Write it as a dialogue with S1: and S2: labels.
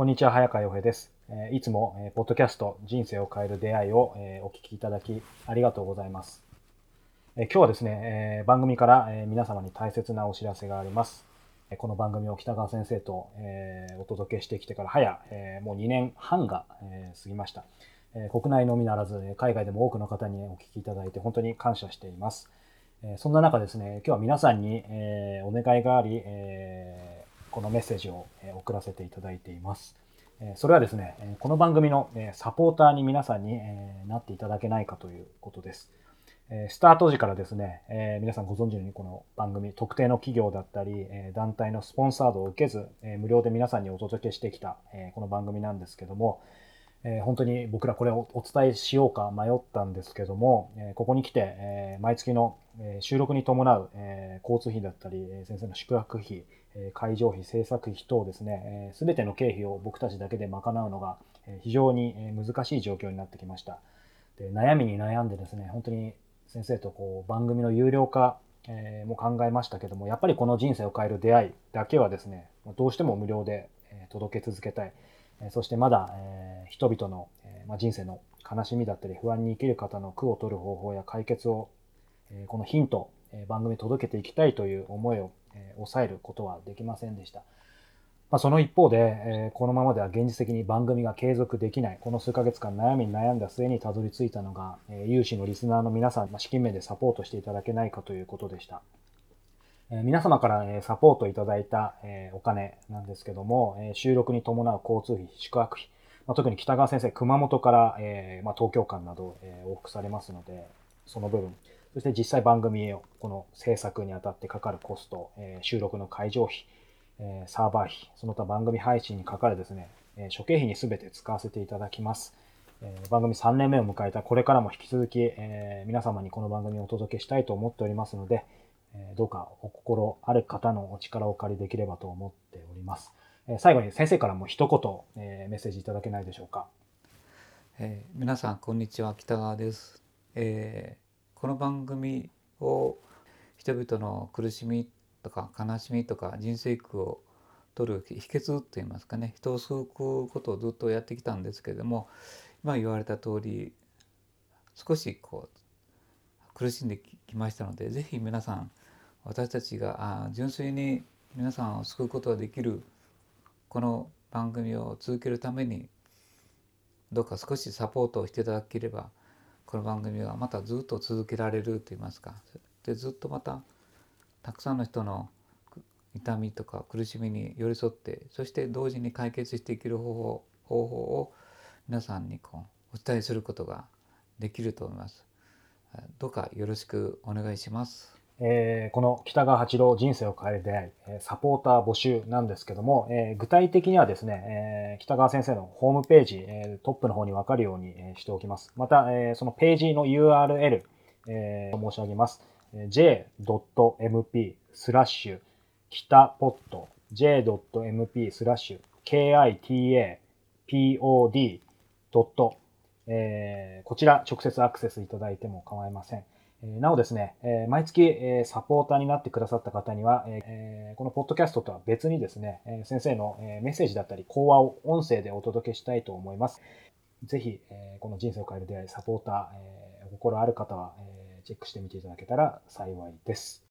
S1: こんにちは、早川洋平です。いつも、ポッドキャスト人生を変える出会いを、お聞きいただきありがとうございます。今日はですね、番組から、皆様に大切なお知らせがあります。この番組を北川先生と、お届けしてきてから早、えもう2年半が、過ぎました。国内のみならず、海外でも多くの方にお聞きいただいて本当に感謝しています。そんな中ですね、今日は皆さんに、えお願いがあり、このメッセージを、え送らせていただいています。えそれはですね、えこの番組の、えサポーターに皆さんに、えーなっていただけないかということです。えスタート時からですね、え皆さんご存知のようにこの番組、特定の企業だったり、え団体のスポンサードを受けず、え無料で皆さんにお届けしてきた、えこの番組なんですけども、え本当に僕らこれをお伝えしようか迷ったんですけども、えここに来て、え毎月の、え収録に伴う、え交通費だったり、え先生の宿泊費、会場費、制作費等ですね、す、べ、ての経費を僕たちだけで賄うのが、非常に難しい状況になってきました。で悩みに悩んでですね、本当に先生とこう番組の有料化、も考えましたけども、やっぱりこの人生を変える出会いだけはですね、どうしても無料で、届け続けたい。そしてまだ、人々の、人生の悲しみだったり不安に生きる方の苦を取る方法や解決を、このヒント、番組に届けていきたいという思いを、え抑えることはできませんでした。まあ、その一方で、えーこのままでは現実的に番組が継続できない、この数ヶ月間悩みに悩んだ末にたどり着いたのが、えー有志のリスナーの皆さん、まあ、資金面でサポートしていただけないかということでした。えー皆様から、えサポートいただいた、えお金なんですけども、え収録に伴う交通費、宿泊費、まあ、特に北川先生、熊本から、えま、東京間など、えー往復されますので、その部分、そして実際番組をこの制作にあたってかかるコスト、え収録の会場費、えサーバー費、その他番組配信にかかるですね、えー諸経費に全て使わせていただきます。え番組3年目を迎えたこれからも引き続き、え皆様にこの番組をお届けしたいと思っておりますので、えどうかお心ある方のお力をお借りできればと思っております。え最後に先生からも一言、えメッセージいただけないでしょうか。
S2: えー皆さんこんにちは北川です、えこの番組を人々の苦しみとか悲しみとか人生苦を取る秘訣といいますかね人を救うことをずっとやってきたんですけれども今言われた通り少しこう苦しんできましたのでぜひ皆さん私たちがあ純粋に皆さんを救うことができるこの番組を続けるためにどうか少しサポートをしていただければこの番組はまたずっと続けられると言いますかでずっとまたたくさんの人の痛みとか苦しみに寄り添ってそして同時に解決していける方法方法を皆さんにこうお伝えすることができると思います。どうかよろしくお願いします。
S1: えーこの北川八郎人生を変える出会い、えサポーター募集なんですけども、えー具体的にはですね、えー北川先生のホームページ、えートップの方に分かるように、えしておきます。また、えーそのページの URL、えー申し上げます。j.mp スラッシュ北ポット j.mp スラッシュ kitapod えーこちら直接アクセスいただいても構いません。なおですね、毎月、サポーターになってくださった方には、このポッドキャストとは別にですね、先生の、メッセージだったり講話を音声でお届けしたいと思います。ぜひ、この人生を変える出会い、サポーター、お心ある方は、チェックしてみていただけたら幸いです。